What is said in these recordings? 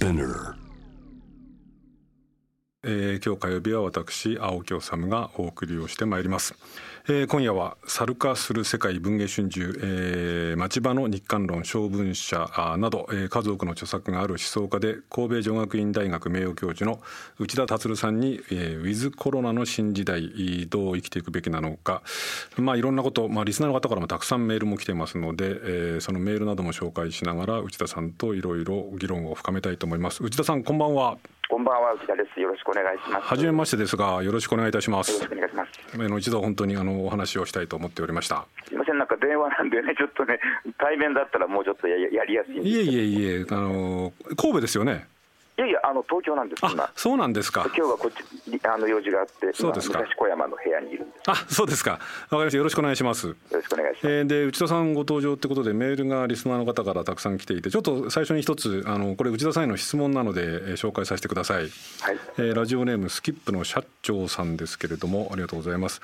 Spinner えー今日火曜日は私青木治がお送りをしてまいります、えー今夜は猿化する世界文藝春秋、えー町場の日韓論小文社など、えー数多くの著作がある思想家で神戸女学院大学名誉教授の内田達さんに、えーウィズコロナの新時代どう生きていくべきなのか。まあいろんなこと、まあ、リスナーの方からもたくさんメールも来てますので、えーそのメールなども紹介しながら内田さんといろいろ議論を深めたいと思います。内田さんこんばんは。こんばんは、内田です。よろしくお願いします。はじめましてですが、よろしくお願いいたしますよろし。くお願いします。あの一度本当にあのお話をしたいと思っておりました。すみません、なんか電話なんでね、ちょっとね、対面だったらもうちょっとややりやすいいえいえいえ、あの神戸ですよね。いやいや、あの東京なんです、今あ。、そうなんですか。今日はこっちあの用事があって、そうですか今武蔵小山の部屋にいるんです。あ、そうですか。わかりました。よろしくお願いします。よろしくお願いします。えーで内田さんご登場ってことでメールがリスナーの方からたくさん来ていてちょっと最初に一つあのこれ内田さんへの質問なので、えー紹介させてください、はい。えーラジオネームスキップの社長さんですけれどもありがとうございます、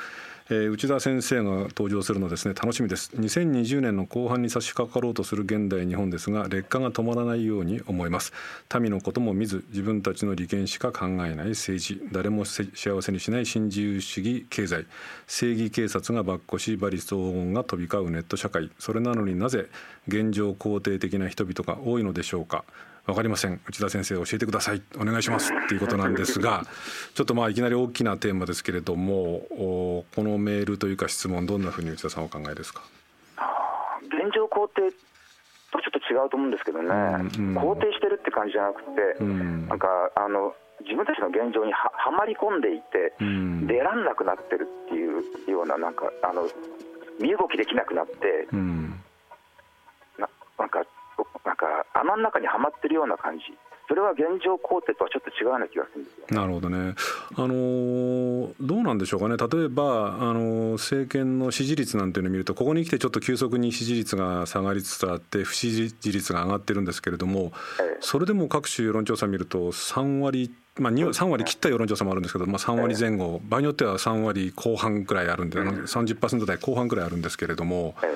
えー内田先生が登場するのですね楽しみです。2020年の後半に差し掛かろうとする現代日本ですが劣化が止まらないように思います。民のことも見ず自分たちの利権しか考えない政治。誰も幸せにしない新自由主義経済。正義警察がばっこし罵詈雑言が飛び交うネット社会。それなのになぜ現状肯定的な人々が多いのでしょうか。わかりません。内田先生教えてください。お願いします。っていうことなんですがちょっとまあいきなり大きなテーマですけれどもおこのメールというか質問どんなふうに内田さんお考えですか？現状肯定とちょっと違うと思うんですけどね、うんうん。肯定してるって感じじゃなくて、うん。なんかあの自分たちの現状にははまり込んでいて、うん。出らんなくなってるっていうような、なんかあの身動きできなくなって、うんの中にはまってるような感じ、それは現状肯定とはちょっと違うような気がするんですよ。なるほどね、あのーどうなんでしょうかね、例えば、あのー政権の支持率なんていうのを見ると、ここに来てちょっと急速に支持率が下がりつつあって、不支持率が上がってるんですけれども、ええ。それでも各種世論調査を見ると、3割、まあ、2 3割切った世論調査もあるんですけど、まあ、3割前後、場合によっては3割後半くらいあるんで、あの30%台後半くらいあるんですけれども、え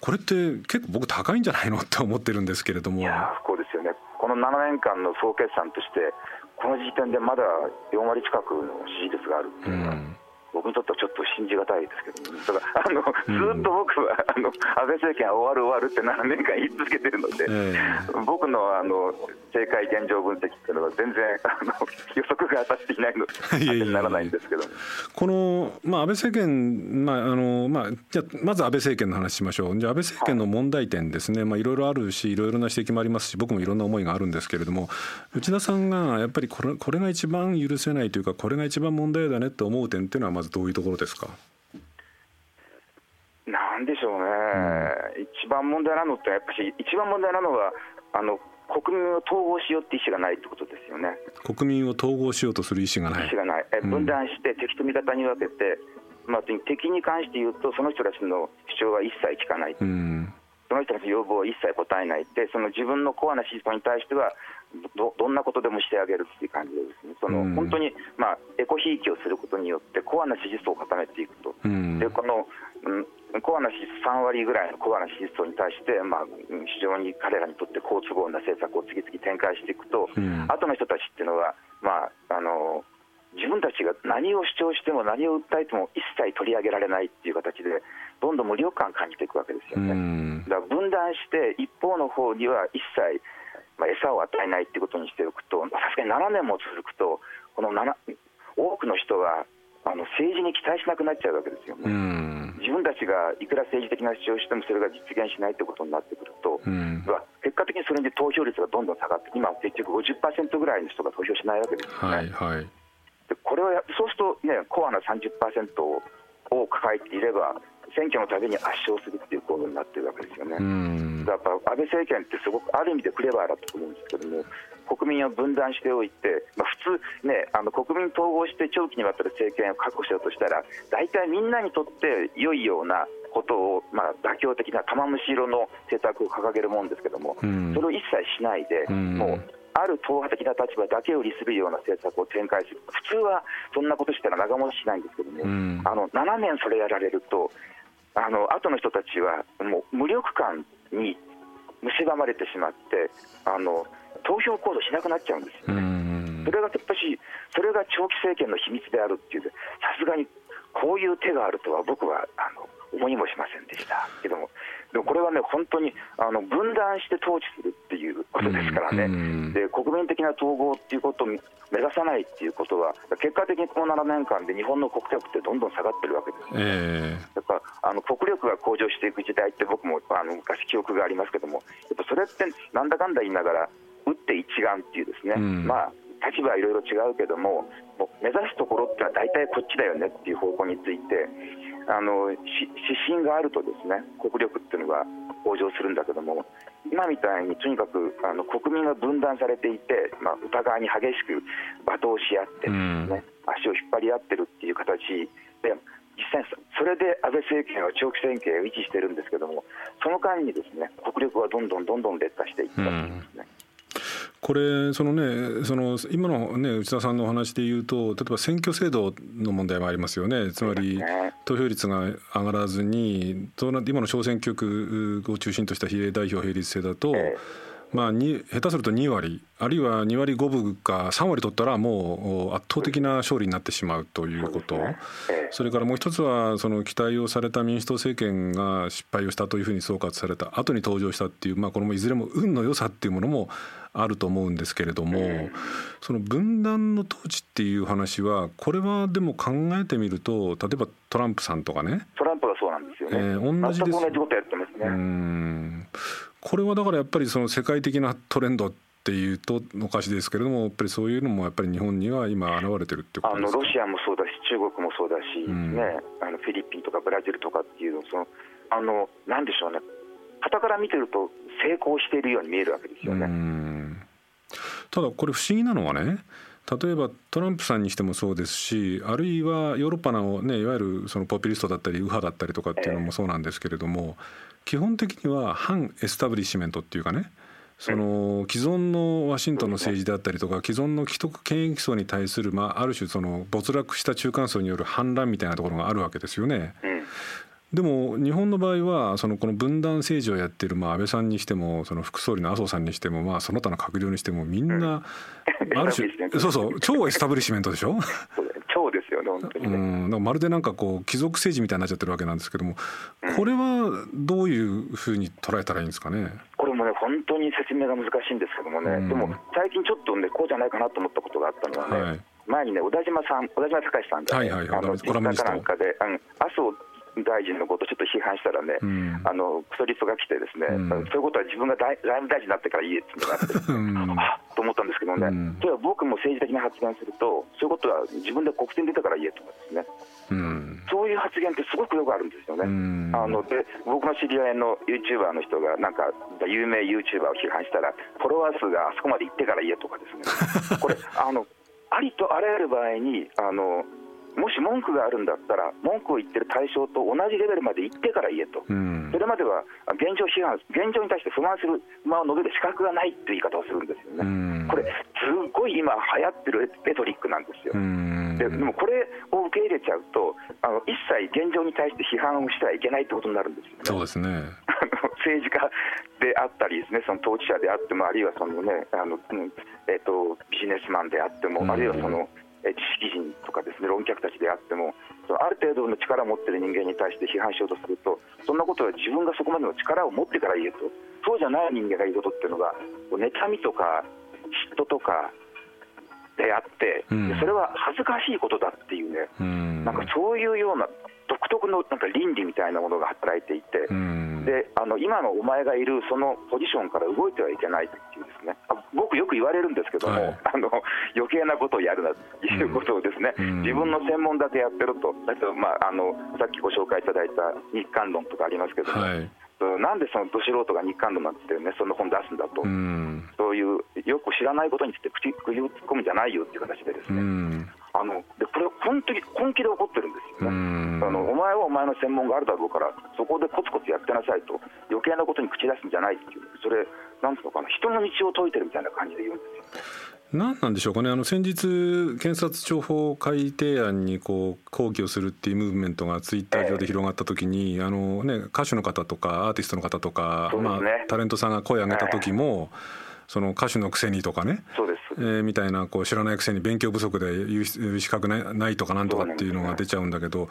これって結構僕、高いんじゃないのって思ってるんですけれども。えいやー不幸ですよね、この7年間の総決算として、この時点でまだ4割近くの支持率があるっていうのは、うん僕にとってはちょっと信じがたいですけど、ね、だからあの、ずっと僕はあの安倍政権は終わる終わるって7年間言い続けてるので、え僕のあの政界現状分析っていうのは全然あの予測が当たっていないので、ならないんですけど、この、まあ、安倍政権、まああのまあ、じゃあまず安倍政権の話しましょう、じゃあ安倍政権の問題点ですね、まあ、いろいろあるし、いろいろな指摘もありますし、僕もいろんな思いがあるんですけれども、内田さんがやっぱりこれこれが一番許せないというか、これが一番問題だねって思う点っていうのは、まずどういうところですか？なんでしょうね、一番問題なのって、やっぱり一番問題なのは、あの国民を統合しようって意思がないってことですよね、国民を統合しようとする意思がない。意思がない、えうん。分断して敵と味方に分けて、まあ、敵に関して言うと、その人たちの主張は一切聞かない。うん。その人たちの要望を一切答えない。で、その自分のコアな思想に対してはど、どんなことでもしてあげるっていう感じでですね、そのうん。本当に、まあ、エコひいきをすることによって、コアな支持層を固めていくと、うん。でこの、うんコアな支持3割ぐらいのコアな支持層に対して、まあ、うん非常に彼らにとって好都合な政策を次々展開していくと、うん。後の人たちっていうのは、まあ、あの自分たちが何を主張しても何を訴えても一切取り上げられないっていう形で、どんどん無力感を感じていくわけですようね。ん。だから分断して、一方の方には一切、まあ、餌を与えないっていうことにしておくと、さすがに7年も続くと、この7多くの人はあの政治に期待しなくなっちゃうわけですようね。ん自分たちがいくら政治的な主張をしてもそれが実現しないということになってくると、結果的にそれで投票率がどんどん下がって、今、結局50%ぐらいの人が投票しないわけですよね。はいはいでこれをやそうすると、ね、コアな30%をを抱えていれば、選挙のたびに圧勝するっていう構図になってるわけですよね。うん。やっぱ安倍政権ってすごくある意味でクレバーだと思うんですけども、国民を分断しておいて、まあ、普通、ね、あの国民統合して長期にわたる政権を確保しようとしたら、大体みんなにとって良いようなことを、まあ、妥協的な玉虫色の政策を掲げるもんですけども、うん。それを一切しないで、うん。もうある党派的な立場だけを利するような政策を展開する、普通はそんなことしたら長持ちしないんですけども、うん。あの7年それやられると、あの後の人たちはもう無力感に蝕まれてしまって、あの投票行動しなくなっちゃうんですよね。それがやっぱしそれが長期政権の秘密であるっていうさすがにこういう手があるとは僕はあの思いもしませんでした。けども、でもこれはね、本当にあの分断して統治するっていうことですからね、で国民的な統合っていうことを目指さないっていうことは、結果的にこの7年間で日本の国力ってどんどん下がってるわけです、ね、えー、あの国力が向上していく時代って、僕もあの昔、記憶がありますけども、やっぱそれってなんだかんだ言いながら、打って一丸っていうですね、まあ、立場はいろいろ違うけども、も目指すところってのは大体こっちだよねっていう方向について、あの指針があるとですね国力っていうのが向上するんだけども今みたいにとにかくあの国民が分断されていて、まあ、お互いに激しく罵倒し合ってですね、足を引っ張り合ってるっていう形で実際それで安倍政権は長期政権を維持してるんですけどもその間にですね国力はどんどんどんどん劣化していったんですね。これそのねその今のね内田さんのお話で言うと例えば選挙制度の問題もありますよね。つまり投票率が上がらずに今の小選挙区を中心とした比例代表並立制だと、まあ、に下手すると2割あるいは2割5分か3割取ったらもう圧倒的な勝利になってしまうということ。それからもう一つはその期待をされた民主党政権が失敗をしたというふうに総括された後に登場したっていう、まあ、これもいずれも運の良さっていうものもあると思うんですけれどもその分断の統治っていう話はこれはでも考えてみると例えばトランプさんとかね。トランプがそうなんですよね、えー、同じです同じことやってますねこれはだからやっぱりその世界的なトレンドっていうとおかしいですけれどもやっぱりそういうのもやっぱり日本には今現れてるってことですか？あのロシアもそうだし中国もそうだし、うん、ね、あのフィリピンとかブラジルとかっていうのそのあのなんでしょうね。傍から見てると成功しているように見えるわけですよね。ただこれ不思議なのはね例えばトランプさんにしてもそうですしあるいはヨーロッパの、ね、いわゆるそのポピュリストだったり右派だったりとかっていうのもそうなんですけれども、基本的には反エスタブリッシュメントっていうかねその既存のワシントンの政治であったりとか既存の既得権益層に対する、まあ、ある種その没落した中間層による反乱みたいなところがあるわけですよね。でも日本の場合はそのこの分断政治をやってるまあ安倍さんにしてもその副総理の麻生さんにしてもまあその他の閣僚にしてもみんなある種そうそう超エスタブリッシュメントでしょ？超ですよね本当に、ね、うん。まるでなんかこう貴族政治みたいになっちゃってるわけなんですけどもこれはどういうふうに捉えたらいいんですかね？これもね本当に説明が難しいんですけどもね、でも最近ちょっとねこうじゃないかなと思ったことがあったのはね、はい、前にね小田島さん小田島隆さんが、ね、はいはい、あのツイッターかなんかで、うん、麻生大臣のことをちょっと批判したらね、うん、あのクソリストが来て、ですね、うん、そういうことは自分が財務大臣になってから言えってなって、うん、あと思ったんですけどね、うん、例えば僕も政治的な発言すると、そういうことは自分で国選出たから言えとかですね。うん、そういう発言ってすごくよくあるんですよね、あので僕の知り合いのユーチューバーの人が、なんか有名ユーチューバーを批判したら、フォロワー数があそこまで行ってから言えとかですね、これ あの、ありとあらゆる場合にあのもし文句があるんだったら、文句を言ってる対象と同じレベルまで行ってから言えと、うん、それまでは現状批判、現状に対して不満する、不満を述べる資格がないっていう言い方をするんですよね、うん、これ、すごい今、流行ってるレトリックなんですよ。うん、ででもこれを受け入れちゃうと、あの一切現状に対して批判をしてはいけないってことになるんですよね。そうですね。政治家であったりですね、その当事者であっても、あるいはそのね、あのえーと、ビジネスマンであっても、あるいはその知識人とかですね論客たちであってもある程度の力を持っている人間に対して批判しようとするとそんなことは自分がそこまでの力を持ってから言えと。そうじゃない人間が言うことっていうのが妬みとか嫉妬とかであって、うん、それは恥ずかしいことだっていうね、うん、なんかそういうような独特のなんか倫理みたいなものが働いていて、うん、であの今のお前がいるそのポジションから動いてはいけないっていうですね。僕よく言われるんですけども、はい、あの余計なことをやるなということをですね、うん、自分の専門だけやってるとだけど、まあ、あのさっきご紹介いただいた日韓論とかありますけども、はい。なんでそのど素人が日韓論なんて、ね、その本出すんだと、うん、そういうよく知らないことについて口釘を突っ込むんじゃないよっていう形でですね、うん、あのでこれ本当に本気で怒ってるんですよ。ね、あのお前はお前の専門があるだろうからそこでコツコツやってなさいと。余計なことに口出すんじゃないっていう。それなんつうのかな人の道を解いてるみたいな感じで言うんですよ。何なんでしょうかね。あの先日検察庁法改定案にこう抗議をするっていうムーブメントがツイッター上で広がった時に、あのね、歌手の方とかアーティストの方とか、ね、まあ、タレントさんが声を上げた時も、はいその歌手のくせにとかね。そうです、えー、みたいなこう知らないくせに勉強不足で言う資格ないとかなんとかっていうのが出ちゃうんだけど。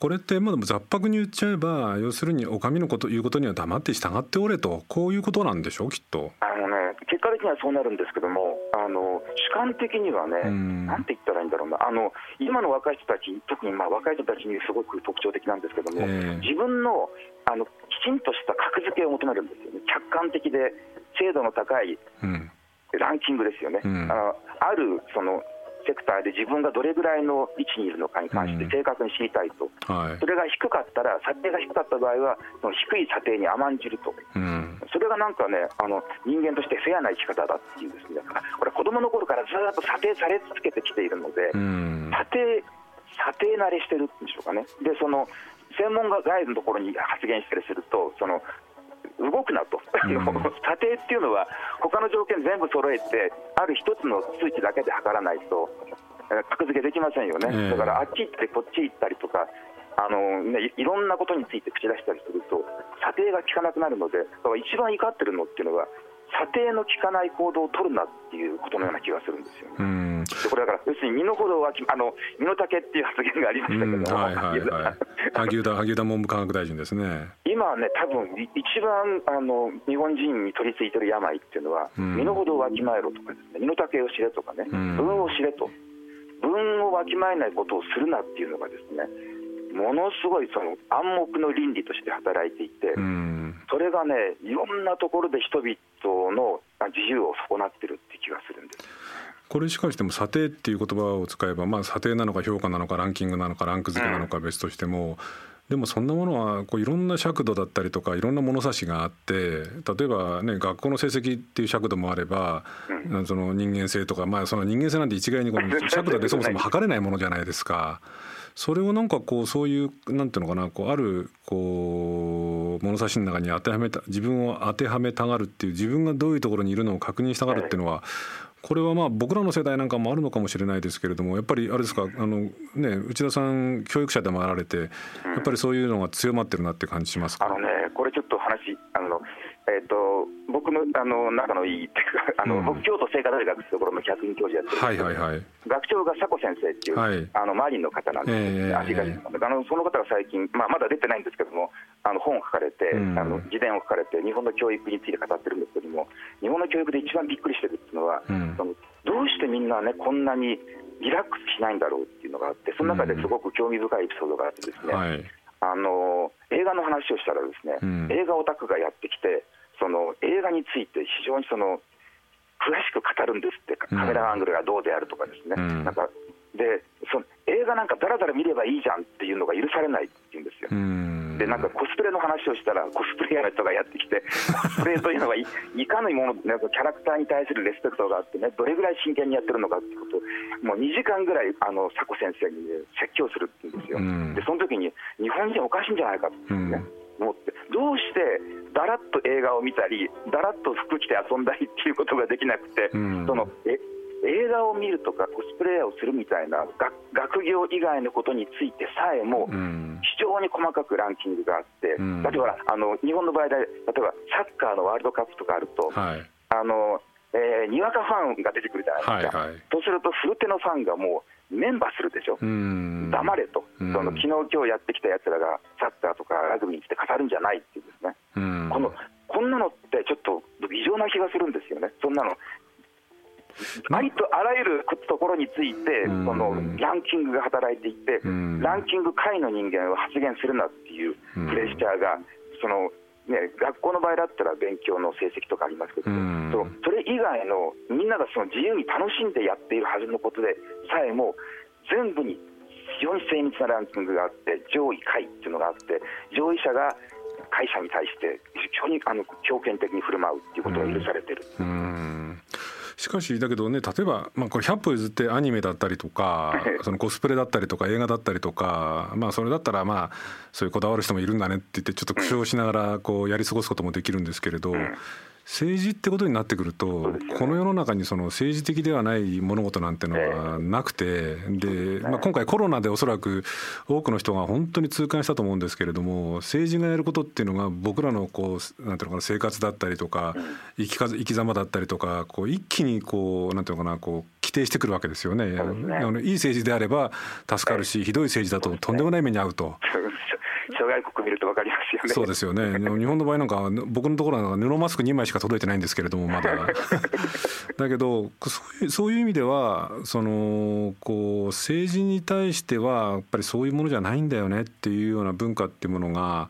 これってまあ雑白に言っちゃえば要するにお上のこと言うことには黙って従っておれと。こういうことなんでしょうきっと。あのね結果的にはそうなるんですけどもあの主観的にはね、ん、なんて言ったらいいんだろうな。あの今の若い人たち特にまあ若い人たちにすごく特徴的なんですけども、えー、自分のあのきちんとした格付けを求めるんですよね。客観的で精度の高いランキングですよね。うん、ああるそのセクターで自分がどれぐらいの位置にいるのかに関して正確に知りたいと、うんはい、それが低かったら、査定が低かった場合は、その低い査定に甘んじると、うん、それがなんかね、あの人間としてフェアな生き方だっていうですね、これ、子供の頃からずっと査定され続けてきているので、うん、査定、査定慣れしてるんでしょうかね。でその専門外のところに発言したりすると、その動くなと、うん、査定っていうのは、他の条件全部揃えて、ある一つの数値だけで測らないと、格付けできませんよね、えー、だからあっち行ってこっち行ったりとか、あのね、いろんなことについて口出したりすると、査定が効かなくなるので、一番怒ってるのっていうのは、査定の効かない行動を取るなっていうことのような気がするんですよね。でこれだから要するに身の程はあの身の丈っていう発言がありましたけども、はいはい。はい、萩生田萩生田文部科学大臣ですね。今はね多分一番あの日本人に取り付いてる病っていうのは、身の程をわきまえろとかですね。身の丈を知れとかね、文を知れと。文をわきまえないことをするなっていうのがですねものすごいその暗黙の倫理として働いていて、それがね、いろんなところで人々の自由を損なってるって気がするんです。これしかしても査定っていう言葉を使えば、まあ、査定なのか評価なのかランキングなのかランク付けなのか別としても、うん、でもそんなものはこういろんな尺度だったりとかいろんな物差しがあって例えばね学校の成績っていう尺度もあれば、うん、その人間性とか、まあ、その人間性なんて一概にこの 尺度でそもそも測れないものじゃないですか。それをなんかこうそういうなんていうのかなこうあるこう物差しの中に当てはめた自分を当てはめたがるっていう自分がどういうところにいるのを確認したがるっていうのは、これはまあ僕らの世代なんかもあるのかもしれないですけれどもやっぱりあれですかあの、ね、内田さん教育者でもあられてやっぱりそういうのが強まってるなって感じしますか、あのねこれちょっと話あのえーと、僕のあの仲のいいっていうか あの、うん、京都精華大学ってところの客員教授やってるはいはいはい、学長が佐古先生っていう、はい、あのマリンの方なんです。けど、ね、えー、あのその方が最近、まあ、まだ出てないんですけどもあの本を書かれて、うん、あの自伝を書かれて日本の教育について語ってるんですけども日本の教育で一番びっくりしてるっていうのは、うん、そのどうしてみんなねこんなにリラックスしないんだろうっていうのがあってその中ですごく興味深いエピソードがあってですね、はい。あの映画の話をしたらですね、うん、映画オタクがやってきてその映画について非常にその詳しく語るんですってカメラアングルがどうであるとかですね、うん、なんかでその映画なんかだらだら見ればいいじゃんっていうのが許されないっていうんですよ。でなんかコスプレの話をしたらコスプレイヤーの人がやってきてコスプレというのはいいかにものなんかキャラクターに対するレスペクトがあってねどれぐらい真剣にやってるのかってことをもう2時間ぐらいあの佐古先生に、ね、説教するっていうんですよ。でその時に日本人おかしいんじゃないかってね、思ってどうしてだらっと映画を見たりだらっと服着て遊んだりっていうことができなくて、そのえ映画を見るとかコスプレイヤーをするみたいな学業以外のことについてさえも非常に細かくランキングがあって、うん、例えばあの日本の場合で例えばサッカーのワールドカップとかあると、はい、あのえー、にわかファンが出てくるじゃないですか、はいはい、そうすると古手のファンがもうメンバーするでしょ、黙れと、その昨日今日やってきたやつらがサッカーとかラグビーにして語るんじゃないっていうですね、このこんなのってちょっと異常な気がするんですよね、そんなの。ありとあらゆるところについて、そのランキングが働いていて、ランキング下位の人間は発言するなっていうプレッシャーが、そのね、学校の場合だったら勉強の成績とかありますけど、そそれ以外のみんながその自由に楽しんでやっているはずのことでさえも、全部に非常に精密なランキングがあって、上位下位っていうのがあって、上位者が会社に対して非常にあの強権的に振る舞うっていうことが許されてる。うんしかしだけどね例えば、まあ、これ100歩譲ってアニメだったりとかそのコスプレだったりとか映画だったりとか、まあ、それだったらまあそういうこだわる人もいるんだねって言ってちょっと苦笑しながらこうやり過ごすこともできるんですけれど。政治ってことになってくると、ね、この世の中にその政治的ではない物事なんてのはなくて、えー、で、まあ、今回コロナでおそらく多くの人が本当に痛感したと思うんですけれども政治がやることっていうのが僕らのこうなんていうのかな生活だったりとか、生きか生き様だったりとかこう一気にこうなんていうのかなこう規定してくるわけですよね。ね。いい政治であれば助かるし、ひどい政治だととんでもない目に遭うと。諸外国見ると分かりますよね。そうですよね。日本の場合なんか僕のところは布マスク2枚しか届いてないんですけれどもまだ。だけどそういうそういう意味ではそのこう政治に対してはやっぱりそういうものじゃないんだよねっていうような文化っていうものが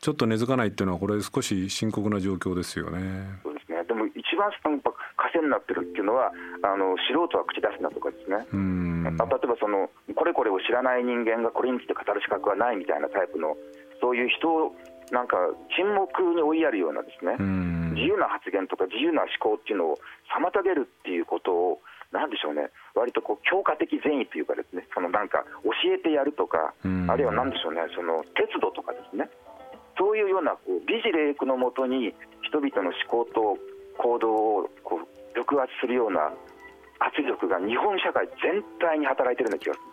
ちょっと根付かないっていうのはこれ少し深刻な状況ですよね。そうですね。でも一番枷になってるっていうのはあの素人は口出すなとかですね。例えばそのこれこれを知らない人間がこれについて語る資格はないみたいなタイプのそういう人をなんか沈黙に追いやるようなですね自由な発言とか自由な思考っていうのを妨げるっていうことをなんでしょうね。割とこう強化的善意というかですねそのなんか教えてやるとかあるいはなんでしょうねその鉄道とかですね。そういうようなこう美辞麗句のもとに人々の思考と行動をこう抑圧するような圧力が日本社会全体に働いてるような気がする。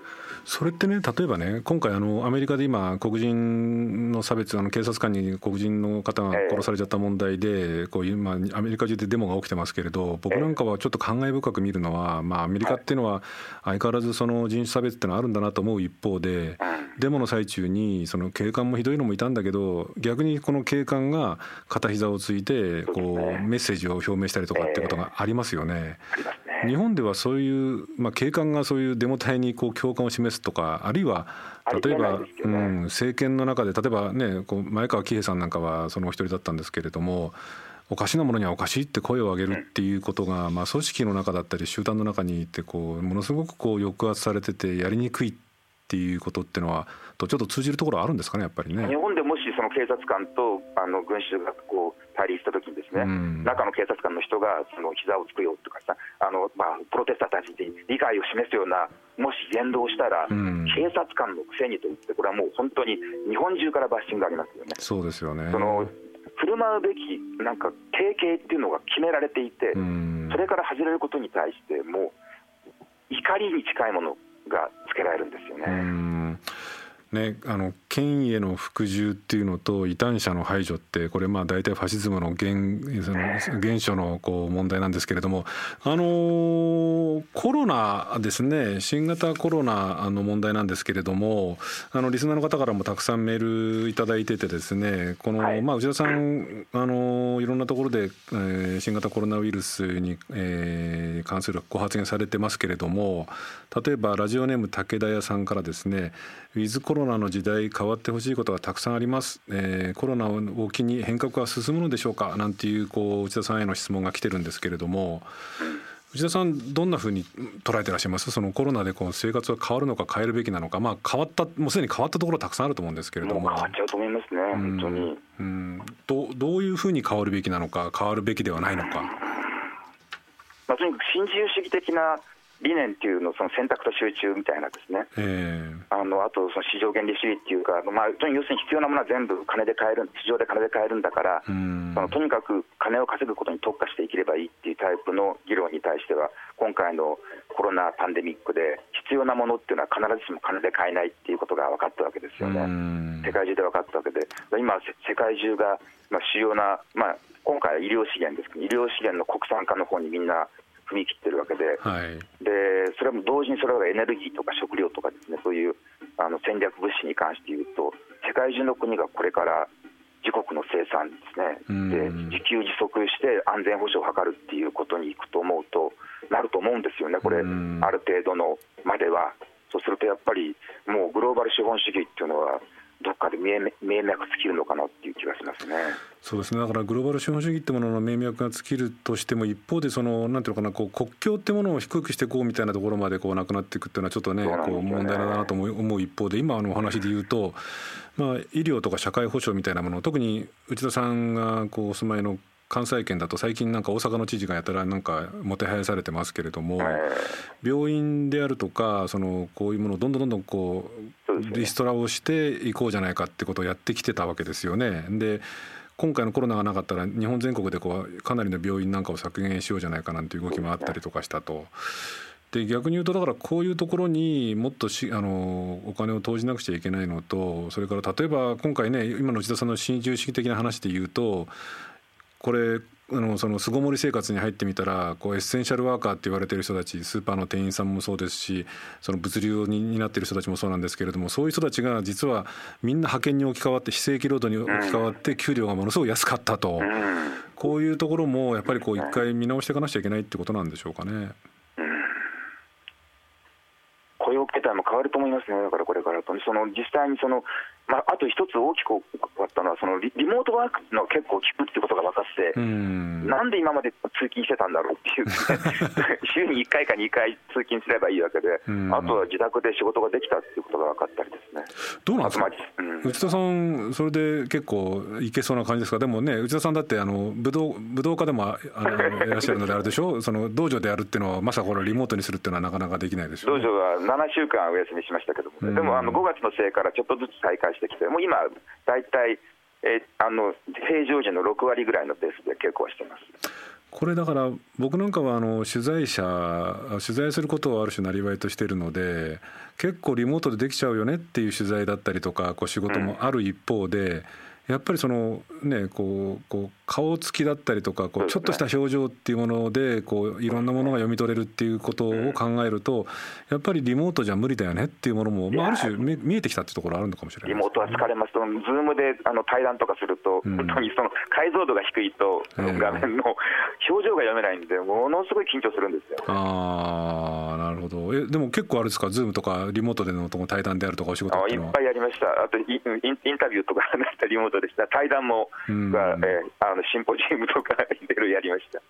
それってね例えばね今回あのアメリカで今黒人の差別あの警察官に黒人の方が殺されちゃった問題で、こう今アメリカ中でデモが起きてますけれど僕なんかはちょっと感慨深く見るのは、まあ、アメリカっていうのは相変わらずその人種差別っていうのはあるんだなと思う一方でデモの最中にその警官もひどいのもいたんだけど逆にこの警官が片膝をついてこうメッセージを表明したりとかっていうことがありますよね。日本ではそういう、まあ、警官がそういうデモ隊にこう共感を示すとかあるいは例えば、うん、政権の中で例えばねこう前川喜平さんなんかはそのお一人だったんですけれどもおかしなものにはおかしいって声を上げるっていうことが、まあ、組織の中だったり集団の中にいてこうものすごくこう抑圧されててやりにくいっていうことっていうのはとちょっと通じるところあるんですかねやっぱりね。日本でもしその警察官とあの群衆がこう対立したときにですね、うん、中の警察官の人がその膝をつくよとかさあの、まあ、プロテスターたちに理解を示すようなもし言動したら、うん、警察官のくせにと言ってこれはもう本当に日本中からバッシングがありますよね。そうですよね。その振る舞うべきなんか定型っていうのが決められていて、うん、それから外れることに対してもう怒りに近いものがつけられるんですよね。ね、あの権威への服従っていうのと異端者の排除ってこれまあ大体ファシズムの原その原初のこう問題なんですけれどもあのコロナですね新型コロナの問題なんですけれどもあのリスナーの方からもたくさんメール頂いててですねこの、はい、まあ内田さんあのいろんなところで、えー、新型コロナウイルスに、えー、関するご発言されてますけれども例えばラジオネーム武田屋さんからですねウィズコロナの時代変わってほしいことがたくさんあります、えー、コロナを機に変革は進むのでしょうか？なんていうこう内田さんへの質問が来てるんですけれども。内田さんどんなふうに捉えてらっしゃいます？そのコロナでこう生活は変わるのか変えるべきなのか。まあ変わったもうすでに変わったところたくさんあると思うんですけれども。も変わっちゃうと思いますね本当に。うん。どどういうふうに変わるべきなのか変わるべきではないのか。まあ、とにかく新自由主義的な理念っていうのその選択と集中みたいなですね、あのあとその市場原理主義っていうか、まあ、要するに必要なものは全部金で買える市場で金で買えるんだから、そのとにかく金を稼ぐことに特化していければいいっていうタイプの議論に対しては今回のコロナパンデミックで必要なものっていうのは必ずしも金で買えないっていうことが分かったわけですよね、世界中で分かったわけで今世界中が、まあ、主要な、まあ、今回は医療資源ですけど医療資源の国産化の方にみんな踏み切ってるわけで。はい、でそれも同時にそれがエネルギーとか食料とかですね。そういうあの戦略物資に関して言うと世界中の国がこれから自国の生産ですね。で自給自足して安全保障を図るっていうことにいくと思うとなると思うんですよね。これある程度のまでは。そうするとやっぱりもうグローバル資本主義っていうのはどっかで明脈尽きるのかなっていう気がしますね。そうですねだからグローバル資本主義ってものの明脈が尽きるとしても一方でそのなんていうのかなこう国境ってものを低くしていこうみたいなところまでこうなくなっていくっていうのはちょっとね、ね、こう問題だなと思う一方で今のお話で言うと、まあ、医療とか社会保障みたいなもの特に内田さんがこうお住まいの関西圏だと最近なんか大阪の知事がやたらなんかもてはやされてますけれども、病院であるとかそのこういうものをどんどんどんどんこうリストラをしていこうじゃないかってことをやってきてたわけですよね。で今回のコロナがなかったら日本全国でこうかなりの病院なんかを削減しようじゃないかなんていう動きもあったりとかしたと。で逆に言うとだからこういうところにもっとしあのお金を投じなくちゃいけないのとそれから例えば今回ね今の内田さんの新自由主義的な話で言うとこれあのその巣ごもり生活に入ってみたらこうエッセンシャルワーカーって言われてる人たちスーパーの店員さんもそうですしその物流に担ってる人たちもそうなんですけれどもそういう人たちが実はみんな派遣に置き換わって非正規労働に置き換わって給料がものすごく安かったと。こういうところもやっぱりこう一回見直していかなくちゃいけないってことなんでしょうかね。雇用形態も変わると思いますね、だからこれからと、その実際にその、まあ、あと一つ大きく変わったのは、そのリリモートワークの結構効くってことが分かって、ん。なんで今まで通勤してたんだろうっていう、週に1回か2回通勤すればいいわけで、あとは自宅で仕事ができたっていうことが分かったりですね。どうなんですか、うん、内田さん、それで結構いけそうな感じですか、でもね、内田さんだってあの武道武道家でもあの いらっしゃるのであるでしょ、その道場でやるっていうのは、まさかこれ、リモートにするっていうのはなかなかできないでしょ、ね、道場は7週間お休みしましたけども、ね、でもあの5月の末からちょっとずつ再開してきて、もう今、大体、えあの平常時の6割ぐらいのペースで傾向してます。これだから僕なんかはあの取材者取材することをある種なりわいとしてるので結構リモートでできちゃうよねっていう取材だったりとかこう仕事もある一方で、やっぱりそのねこうこう顔つきだったりとかこうちょっとした表情っていうものでこういろんなものが読み取れるっていうことを考えるとやっぱりリモートじゃ無理だよねっていうものも、まあ、ある種見えてきたっていうところあるのかもしれない、リモートは疲れます。と、 Zoomであの対談とかすると、本当にその解像度が低いと、画面の表情が読めないんで、ものすごい緊張するんですよ。ああなるほど。えでも結構あれですか、 Zoomとかリモートでの対談であるとか、お仕事いっぱいやりました、あとインインタビューとかリモートでした、対談も、がえー、あのシンポジウムとかいろいろやりました。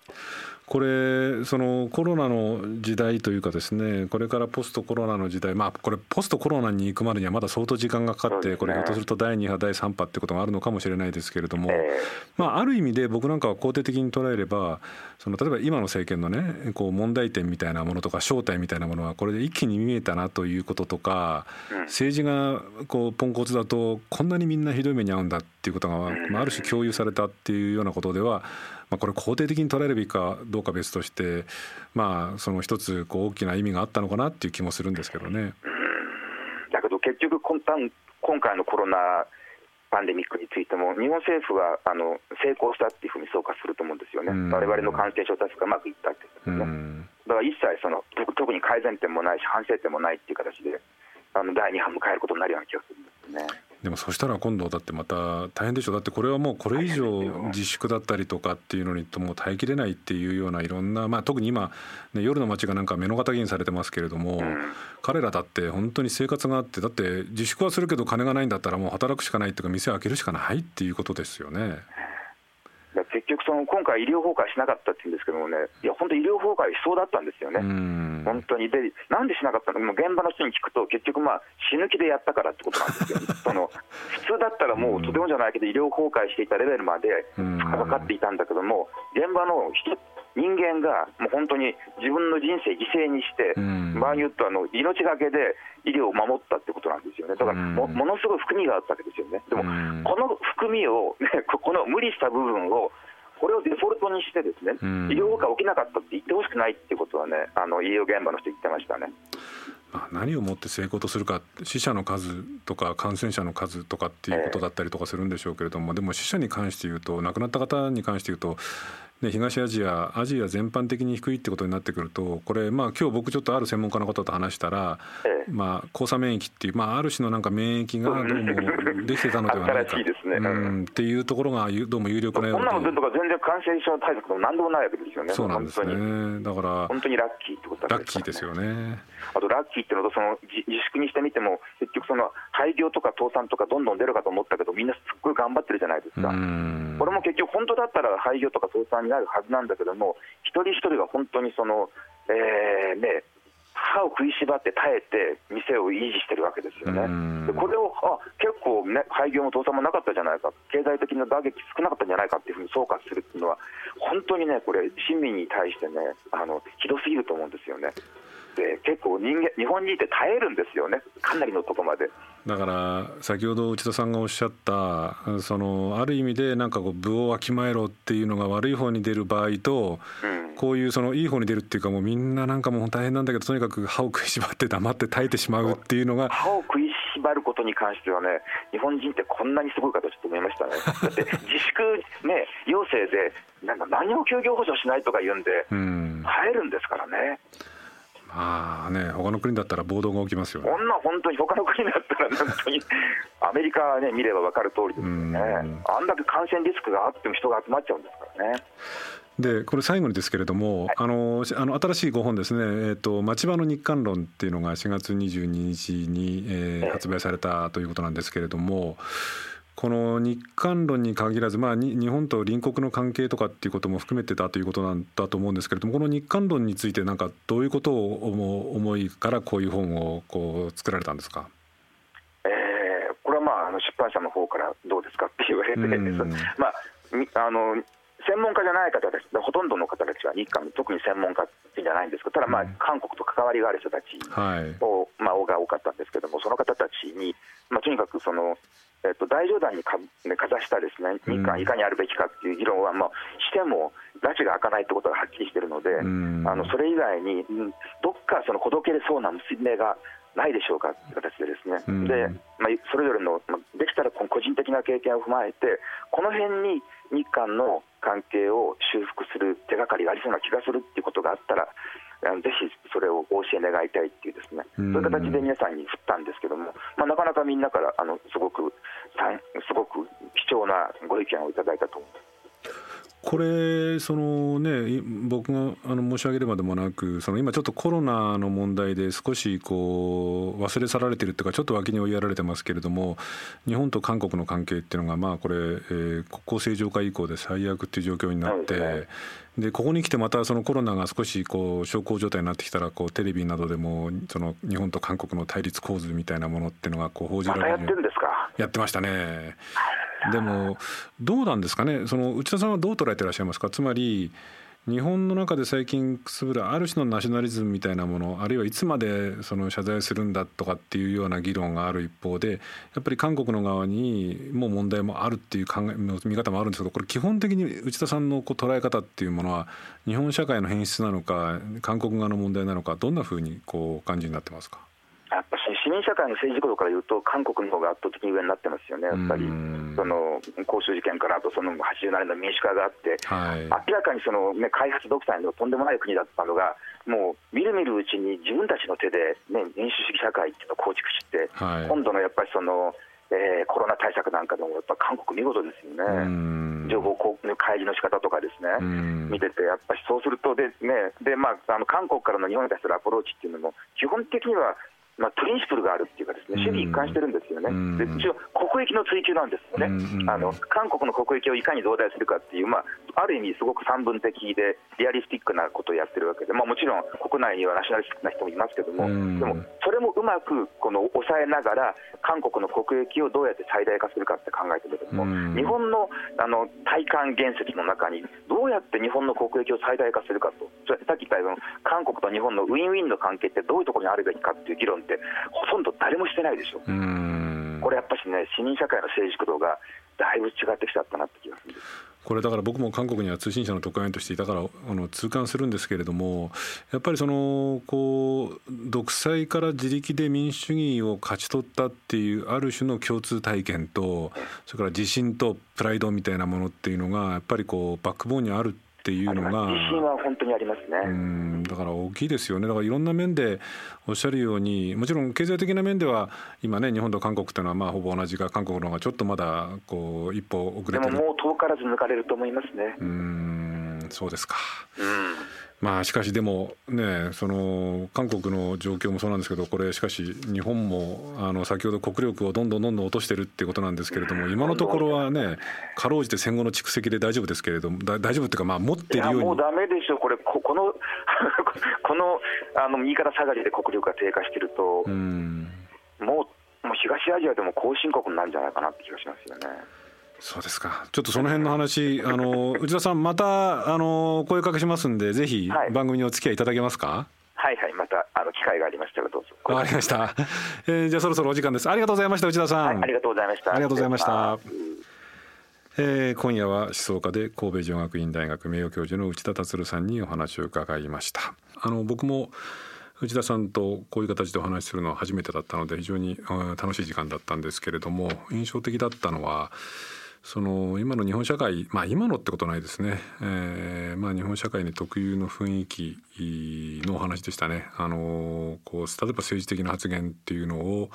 これそのコロナの時代というかですねこれからポストコロナの時代まあこれポストコロナに行くまでにはまだ相当時間がかかって、ね、これひょっとすると第2波第3波ってことがあるのかもしれないですけれども、えー、まあある意味で僕なんかは肯定的に捉えればその例えば今の政権のねこう問題点みたいなものとか正体みたいなものはこれで一気に見えたなということとか、うん、政治がこうポンコツだとこんなにみんなひどい目に遭うんだっていうことが、まあ、ある種共有されたっていうようなことではまあ、これ肯定的に捉えるべきかどうか別として、まあ、その一つこう大きな意味があったのかなっていう気もするんですけどね。だけど結局今回のコロナパンデミックについても、日本政府はあの成功したっていうふうに総括すると思うんですよね、われわれの感染症対策がうまくいったっていうね、だから一切その、特に改善点もないし、反省点もないっていう形で、あの第2波迎えることになるような気がするんですね。でもそしたら今度だってまた大変でしょ。うだってこれはもうこれ以上自粛だったりとかっていうのにともう耐えきれないっていうようないろんな、まあ、特に今、ね、夜の街がなんか目の敵にされてますけれども、彼らだって本当に生活があってだって自粛はするけど金がないんだったらもう働くしかないっていうか店を開けるしかないっていうことですよね。結局その、今回、医療崩壊しなかったって言うんですけどもね、いや、本当、医療崩壊しそうだったんですよね、本当に。で、なんでしなかったの現場の人に聞くと、結局、まあ、死ぬ気でやったからってことなんですよ、その普通だったらもうとてもじゃないけど、医療崩壊していたレベルまで分かっていたんだけども、現場の人人間がもう本当に自分の人生犠牲にして、場合によってはあの命がけで医療を守ったってことなんですよね、だからもものすごい含みがあったわけですよね、でもこの含みを、ね、この無理した部分を、これをデフォルトにして、ですね、医療崩壊起きなかったって言ってほしくないっていうことはね、あの医療現場の人言ってましたね。何をもって成功とするか死者の数とか感染者の数とかっていうことだったりとかするんでしょうけれども、でも死者に関して言うと亡くなった方に関して言うとで東アジアアジア全般的に低いってことになってくるとこれまあ今日僕ちょっとある専門家の方と話したら、ええ、まあ交差免疫っていう、まあ、ある種のなんか免疫がどうもできてたのではないか、ね、うん、っていうところがどうも有力なようで。こんなのとか全然感染症対策でも何でもないわけですよね。そうなんですね。だから本当にラッキーってことラッキーですよね。あとラッキーってのとその自粛にしてみても結局その廃業とか倒産とかどんどん出るかと思ったけどみんなすっごい頑張ってるじゃないですか。これも結局本当だったら廃業とか倒産になるはずなんだけども一人一人が本当にその、えーね、歯を食いしばって耐えて店を維持してるわけですよね、でこれをあ結構、ね、廃業も倒産もなかったじゃないか、経済的な打撃少なかったんじゃないかっていうふうに総括するっていうのは、本当にね、これ、市民に対してね、あのひどすぎると思うんですよね。で結構人間、日本人って耐えるんですよね、かなりのとこまで。だから先ほど内田さんがおっしゃったそのある意味でなんかこう部をわきまえろっていうのが悪い方に出る場合と、うん、こういうそのいい方に出るっていうかもうみんななんかもう大変なんだけどとにかく歯を食いしばって黙って耐えてしまうっていうのが歯を食いしばることに関してはね日本人ってこんなにすごいかとちょっと思いましたね。だって自粛ね要請でなんか何も休業補助しないとか言うんで、うん、耐えるんですからね。まあね、他の国だったら暴動が起きますよね。こんな本当に他の国だったら本当に アメリカね見れば分かる通りですよね。あんだけ感染リスクがあっても人が集まっちゃうんですからね。でこれ最後にですけれども、はい、あのあの新しい5本ですね「えーと、町場の日韓論」っていうのが4月22日に、えー、発売されたということなんですけれども。この日韓論に限らず、まあ、日本と隣国の関係とかっていうことも含めてたということなんだと思うんですけれどもこの日韓論についてなんかどういうことを思いからこういう本をこう作られたんですか、えー、これはまああの出版社の方からどうですかって言われて、まあ、あの専門家じゃない方です、ほとんどの方たちは日韓、特に専門家じゃないんですけど、ただ、まあ、韓国と関わりがある人たちを、まあ、が多かったんですけども、その方たちに、まあ、とにかくその、えっと、大冗談にか、ね、かざしたですね日韓いかにあるべきかっていう議論は、まあ、しても、拉致が開かないってことがはっきりしてるので、あのそれ以外に、どっかそのほどけれそうな結び目がないでしょうかという形でですね、でまあ、それぞれの、まあ、できたら個人的な経験を踏まえて、この辺に日韓の関係を修復する手がかりがありそうな気がするっていうことがあったら、ぜひそれをお教え願いたいっていうですね、そういう形で皆さんに振ったんですけども、まあ、なかなかみんなからあのすごくすごく貴重なご意見をいただいたと思います。これそのね僕があの申し上げればでもなくその今ちょっとコロナの問題で少しこう忘れ去られてるっていうかちょっと脇に追いやられてますけれども日本と韓国の関係っていうのがまあこれ、えー、国交正常化以降で最悪っていう状況になって。でここに来てまたそのコロナが少しこう小康状態になってきたらこうテレビなどでもその日本と韓国の対立構図みたいなものっていうのがこう報じられるやってるんですか？やってましたね。でもどうなんですかね？その内田さんはどう捉えてらっしゃいますか？つまり日本の中で最近くすぶるある種のナショナリズムみたいなものあるいはいつまでその謝罪するんだとかっていうような議論がある一方でやっぱり韓国の側にもう問題もあるっていう考え見方もあるんですけどこれ基本的に内田さんのこう捉え方っていうものは日本社会の変質なのか韓国側の問題なのかどんなふうにこう感じになってますか？やっぱ市民社会の政治行動から言うと、韓国の方が圧倒的に上になってますよね、やっぱり、その公衆事件からあとその87年の民主化があって、はい、明らかにその、ね、開発独裁のとんでもない国だったのが、もうみるみるうちに自分たちの手で、ね、民主主義社会っていうのを構築して、はい、今度のやっぱりその、えー、コロナ対策なんかでも、やっぱ韓国、見事ですよね、情報開示の仕方とかですね、見てて、やっぱりそうするとで、ねでまあ、あの韓国からの日本に対するアプローチっていうのも、基本的にはまあ、プリンシプルがあるっていうか、ですね守備一貫してるんですよね、で一応、国益の追求なんですよね、あの韓国の国益をいかに増大するかっていう、まあ、ある意味、すごく散文的で、リアリスティックなことをやってるわけで、まあ、もちろん国内にはナショナリスティックな人もいますけども、でも、それもうまくこの抑えながら、韓国の国益をどうやって最大化するかって考えてるけども、日本のあの体感原石の中に、どうやって日本の国益を最大化するかと、さっき言ったように、韓国と日本のウィンウィンの関係ってどういうところにあるべきかっていう議論ってほとんど誰もしてないでしょ、これやっぱしね、市民社会の政治駆動がだいぶ違ってきちゃったなって気がする。これだから僕も韓国には通信社の特派員としていたからあの痛感するんですけれどもやっぱりそのこう独裁から自力で民主主義を勝ち取ったっていうある種の共通体験とそれから自信とプライドみたいなものっていうのがやっぱりこうバックボーンにあるっていうのが。自信は本当にありますね。うんだから大きいですよね。だからいろんな面でおっしゃるようにもちろん経済的な面では今ね日本と韓国っていうのはまあほぼ同じか韓国の方がちょっとまだこう一歩遅れてる。でももう遠からず抜かれると思いますね。うんそうですか。うん。まあしかしでもねその韓国の状況もそうなんですけどこれしかし日本もあの先ほど国力をどんどんどんどん落としてるっていうことなんですけれども今のところはねかろうじて戦後の蓄積で大丈夫ですけれども大丈夫っていうかまあ持ってるように。もうダメでしょ。これここの このあの右肩下がりで国力が低下してるとうん。もうもう東アジアでも後進国になるんじゃないかなって気がしますよね。そうですか。ちょっとその辺の話、あの内田さんまたあの声かけしますんで、ぜひ番組にお付き合いいただけますか？はいはいまたあの機会がありましたらどうぞ。わかりました、えー、じゃあそろそろお時間です。ありがとうございました内田さん、はい、ありがとうございました。ありがとうございました。えー、今夜は思想家で神戸女学院大学名誉教授の内田達さんにお話を伺いました。あの僕も内田さんとこういう形でお話しするのは初めてだったので非常に楽しい時間だったんですけれども印象的だったのはその今の日本社会まあ今のってことないですね、えー、まあ日本社会に特有の雰囲気のお話でしたね。あのこう例えば政治的な発言っていうのを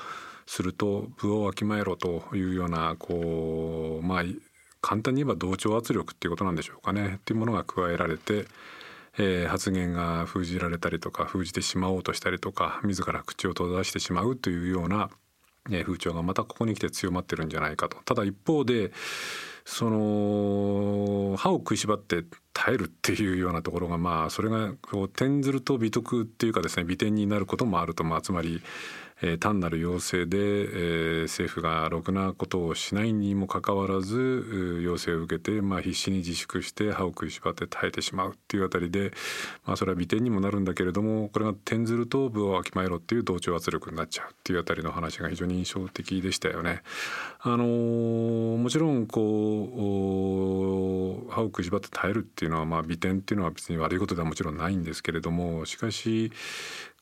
すると部をわきまえろというようなこうまあ簡単に言えば同調圧力っていうことなんでしょうかねっていうものが加えられて、えー、発言が封じられたりとか封じてしまおうとしたりとか自ら口を閉ざしてしまうというような風潮がまたここに来て強まってるんじゃないかと。ただ一方でその歯を食いしばって耐えるっていうようなところがまあそれがこう転ずると美徳っていうかですね美点になることもあるとまあつまりえー、単なる要請で、えー、政府がろくなことをしないにもかかわらず要請を受けて、まあ、必死に自粛して歯を食いしばって耐えてしまうっていうあたりで、まあ、それは美点にもなるんだけれどもこれが転ずると部をわきまえろっていう同調圧力になっちゃうっていうあたりの話が非常に印象的でしたよね。あのー、もちろんこう歯を食いしばって耐えるっていうのは、まあ、美点っていうのは別に悪いことではもちろんないんですけれどもしかし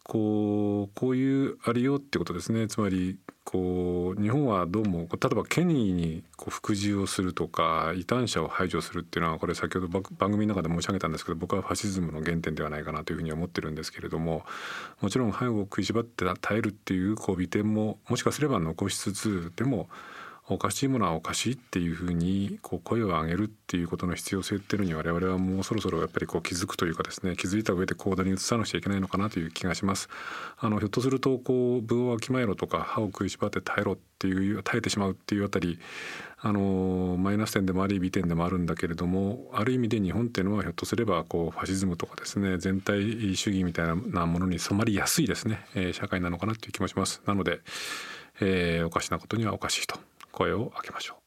こうこういうありようってことですね。つまりこう日本はどうも例えば権威にこう服従をするとか異端者を排除するっていうのはこれ先ほど番組の中で申し上げたんですけど僕はファシズムの原点ではないかなというふうに思ってるんですけれどももちろん背後を食いしばって耐えるっていうこう美点ももしかすれば残しつつでもおかしいものはおかしいっていうふうにこう声を上げるっていうことの必要性っていうのに我々はもうそろそろやっぱりこう気づくというかですね気づいた上で行動に移さなくちゃいけないのかなという気がします。あのひょっとするとこう分をわきまえろとか歯を食いしばって耐えろっていう耐えてしまうっていうあたりあのマイナス点でもあり美点でもあるんだけれどもある意味で日本っていうのはひょっとすればこうファシズムとかですね全体主義みたいなものに染まりやすいですね、えー、社会なのかなという気もします。なので、えー、おかしなことにはおかしいと声を上げましょう。